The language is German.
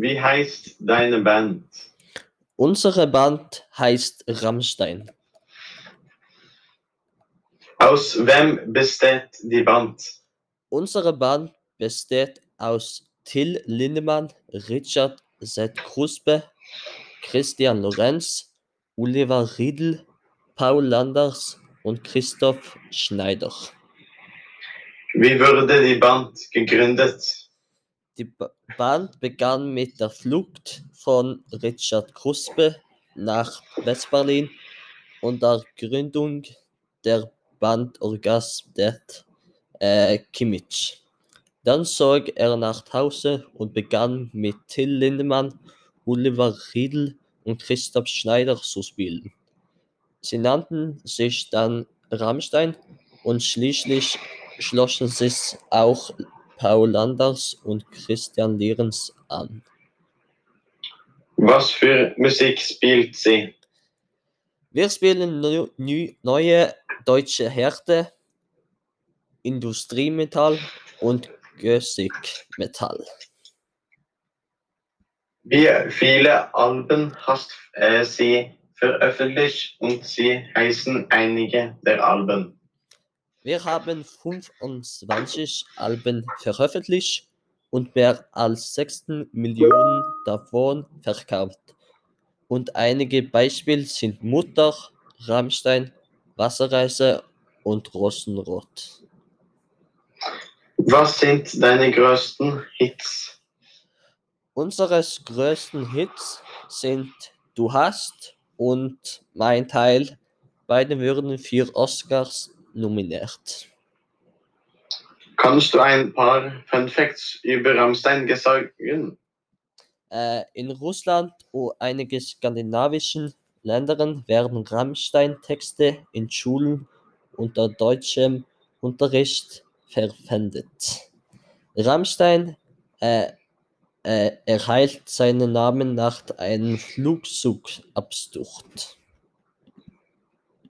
Wie heißt deine Band? Unsere Band heißt Rammstein. Aus wem besteht die Band? Unsere Band besteht aus Till Lindemann, Richard Z. Kruspe, Christian Lorenz, Oliver Riedl, Paul Landers und Christoph Schneider. Wie wurde die Band gegründet? Die Ba- Band begann mit der Flucht von Richard Kruspe nach Westberlin und der Gründung der Band Orgasm Death äh, Kimmich. Dann zog er nach Hause und begann mit Till Lindemann, Oliver Riedl und Christoph Schneider zu spielen. Sie nannten sich dann Rammstein und schließlich schlossen sich auch Paul Landers und Christian Lehrens an. Was für Musik spielt sie? Wir spielen neu- neu- neue deutsche Härte, Industriemetall und Gothic-Metall. Wie viele Alben hast äh, sie veröffentlicht und sie heißen einige der Alben? Wir haben 25 Alben veröffentlicht und mehr als 16 Millionen davon verkauft. Und einige Beispiele sind Mutter, Rammstein, Wasserreise und Rosenrot. Was sind deine größten Hits? Unseres größten Hits sind Du hast und Mein Teil. Beide wurden für Oscars nominiert. Kannst du ein paar Fun Facts über Rammstein sagen? Äh, in Russland und einigen skandinavischen Ländern werden Rammstein-Texte in Schulen unter deutschem Unterricht verwendet. Rammstein äh, äh, erhält seinen Namen nach einem Flugzeugabsturz.